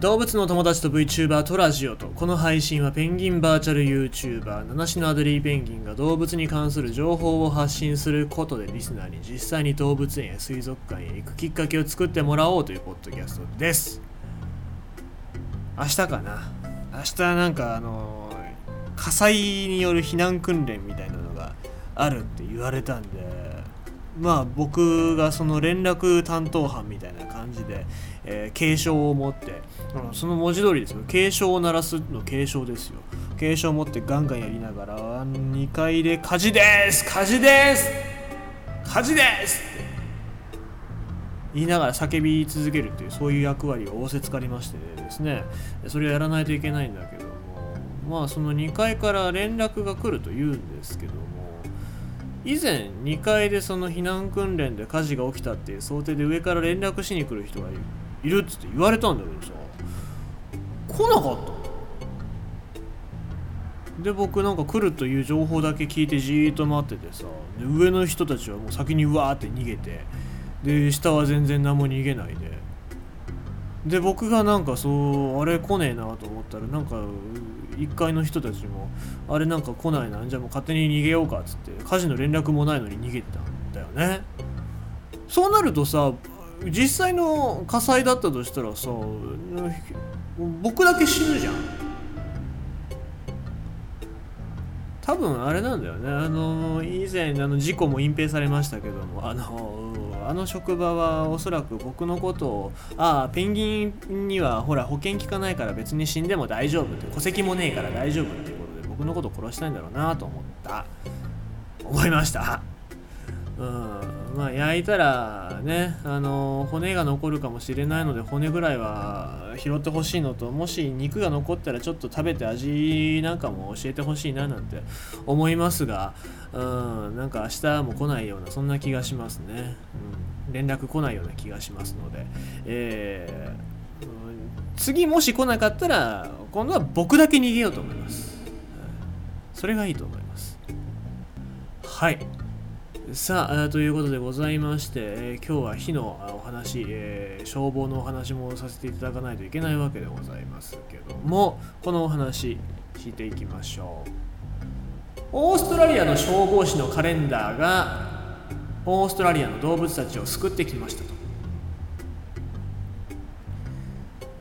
動物の友達と VTuber とラジオと。この配信はペンギンバーチャル YouTuber 七種のアデリーペンギンが動物に関する情報を発信することでリスナーに実際に動物園や水族館へ行くきっかけを作ってもらおうというポッドキャストです。明日かな。明日なんかあの火災による避難訓練みたいなのがあるって言われたんでまあ僕がその連絡担当班みたいな感じで、えー、警鐘を持って、うん、その文字通りですよ。警鐘を鳴らすの警鐘ですよ。警鐘を持ってガンガンやりながら2階で火事です！火事です！火事です！って言いながら叫び続けるっていうそういう役割が仰せつかりましてですね。それをやらないといけないんだけどもまあその2階から連絡が来るというんですけども以前2階でその避難訓練で火事が起きたっていう想定で上から連絡しに来る人がいる。っつって言われたんだけどさ。来なかったで僕なんか来るという情報だけ聞いてじーっと待っててさ。で上の人たちはもう先にうわーって逃げて。で下は全然何も逃げないで。で僕がなんかそうあれ来ねえなと思ったらなんか1階の人たちもあれなんか来ないなじゃあもう勝手に逃げようかっつって火事の連絡もないのに逃げたんだよね。そうなるとさ実際の火災だったとしたらさ僕だけ死ぬじゃん。多分あれなんだよね。あの以前あの事故も隠蔽されましたけどもあのあの職場はおそらく僕のことをああペンギンにはほら保険効かないから別に死んでも大丈夫って戸籍もねえから大丈夫っていうことで僕のこと殺したいんだろうなと思った。思いました。うん。まあ焼いたらねあの骨が残るかもしれないので骨ぐらいは拾ってほしいのともし肉が残ったらちょっと食べて味なんかも教えてほしいななんて思いますがうん。なんか明日も来ないようなそんな気がしますね、うん、連絡来ないような気がしますので。えー、次もし来なかったら今度は僕だけ逃げようと思います、それがいいと思います。はい。さあということでございまして、えー、今日は火のお話、えー、消防のお話もさせていただかないといけないわけでございますけどもこのお話聞いていきましょう。オーストラリアの消防士のカレンダーがオーストラリアの動物たちを救ってきましたと。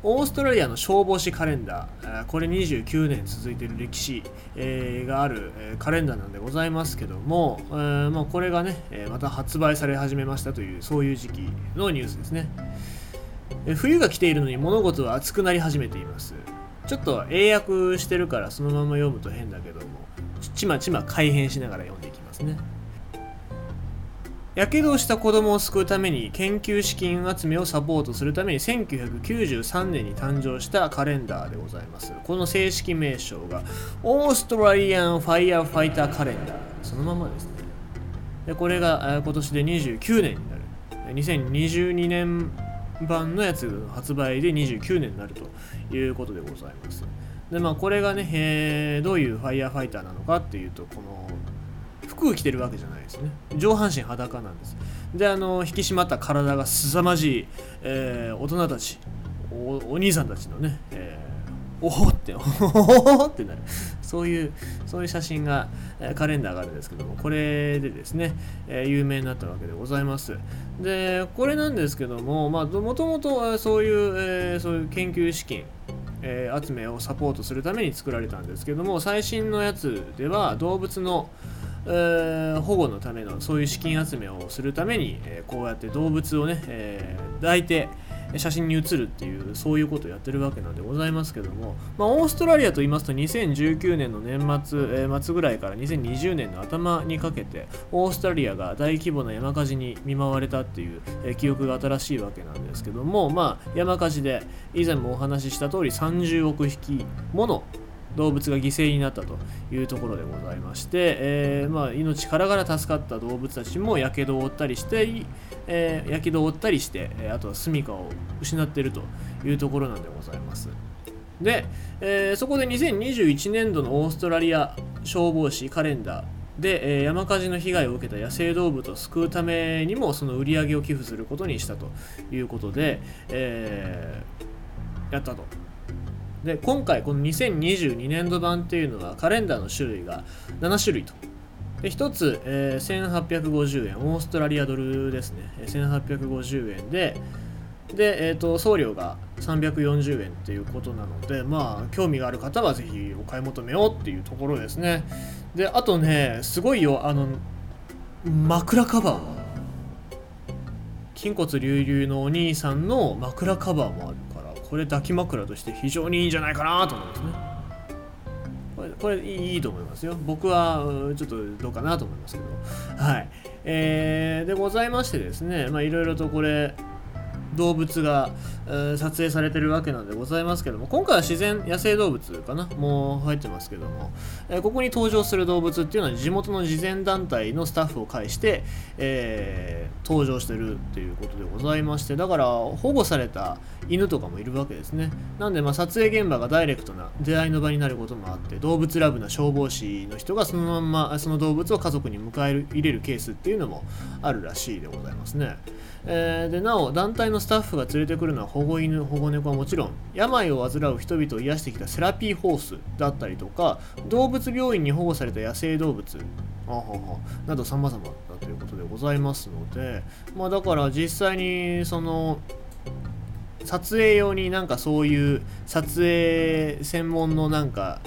オーストラリアの消防士カレンダー、これ29年続いている歴史、がある、カレンダーなんでございますけども、えーまあ、これがね、また発売され始めましたという、そういう時期のニュースですね。冬が来ているのに物事は熱くなり始めています。ちょっと英訳してるからそのまま読むと変だけども、ちまちま改変しながら読んでいきますね。やけどをした子供を救うために研究資金集めをサポートするために1993年に誕生したカレンダーでございます。この正式名称がAustralian Firefighter Calendar。そのままですね。でこれが今年で29年になる。2022年版のやつ発売で29年になるということでございます。でまあこれがね、えー、どういうファイヤーファイターなのかっていうとこの服着てるわけじゃないですね。上半身裸なんです。であの引き締まった体が凄まじい、えー、大人たちお兄さんたちのね、えー、おおっておおってなる。そういうそういう写真が、カレンダーがあるんですけどもこれでですね、えー、有名になったわけでございます。でこれなんですけどももともとそういう、えー、そういう研究資金えー、集めをサポートするために作られたんですけども最新のやつでは動物の、保護のためのそういう資金集めをするために、え、こうやって動物をね、え、抱いて写真に写るっていうそういうことをやってるわけなんでございますけども、まあ、オーストラリアと言いますと2019年の年末、えー、末ぐらいから2020年の頭にかけてオーストラリアが大規模な山火事に見舞われたっていう、えー、記憶が新しいわけなんですけども、まあ、山火事で以前もお話しした通り30億匹もの動物が犠牲になったというところでございまして、えー、まあ、命からがら助かった動物たちもやけどを負ったりしてえ、けどを負ったりして、あとは住処を失っているというところなんでございます。で、えー、そこで2021年度のオーストラリア消防士カレンダーで、山火事の被害を受けた野生動物を救うためにもその売り上げを寄付することにしたということで、えーやったとで今回この2022年度版っていうのはカレンダーの種類が7種類と。で1つ、えー、1850円オーストラリアドルですね。1850円でで、えーと、送料が340円っていうことなのでまあ興味がある方はぜひお買い求めようっていうところですね。であとねすごいよあの枕カバー筋骨隆々のお兄さんの枕カバーもある。これ抱き枕として非常にいいんじゃないかなと思いますね。これこれいいと思いますよ。僕はちょっとどうかなと思いますけど。はい。えー、でございましてですね。まあいろいろとこれ動物が、えー、撮影されてるわけなんでございますけども今回は自然野生動物かな？もう入ってますけども、えー、ここに登場する動物っていうのは地元の慈善団体のスタッフを介して、えー、登場してるっていうことでございましてだから保護された犬とかもいるわけですね。なんでまあ撮影現場がダイレクトな出会いの場になることもあって動物ラブな消防士の人がそのまんまその動物を家族に迎え入れるケースっていうのもあるらしいでございますね。えー、でなお団体のスタッフが連れてくるのは保護犬保護猫はもちろん病を患う人々を癒してきたセラピーホースだったりとか動物病院に保護された野生動物あははなど様々だということでございますのでまあだから実際にその撮影用になんかそういう撮影専門のなんか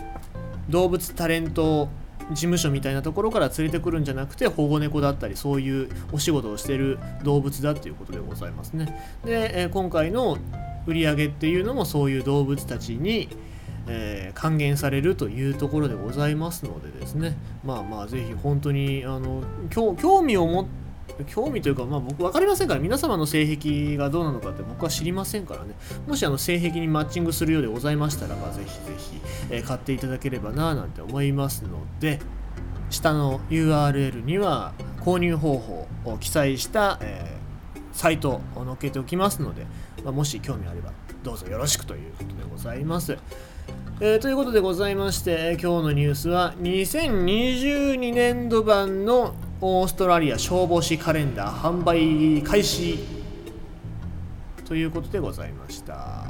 動物タレント事務所みたいなところから連れてくるんじゃなくて保護猫だったりそういうお仕事をしてる動物だっていうことでございますね。で、え、今回の売り上げっていうのもそういう動物たちに、えー、還元されるというところでございますのでですね。まあまあぜひ本当にあの興味を持って興味というか、まあ、僕分かりませんから皆様の性癖がどうなのかって僕は知りませんからねもしあの性癖にマッチングするようでございましたらばぜひぜひ、えー、買っていただければななんて思いますので下の URL には購入方法を記載した、えー、サイトを載っけておきますので、まあ、もし興味あればどうぞよろしくということでございます。えー、ということでございまして、今日のニュースは2022年度版のオーストラリア消防士カレンダー販売開始ということでございました。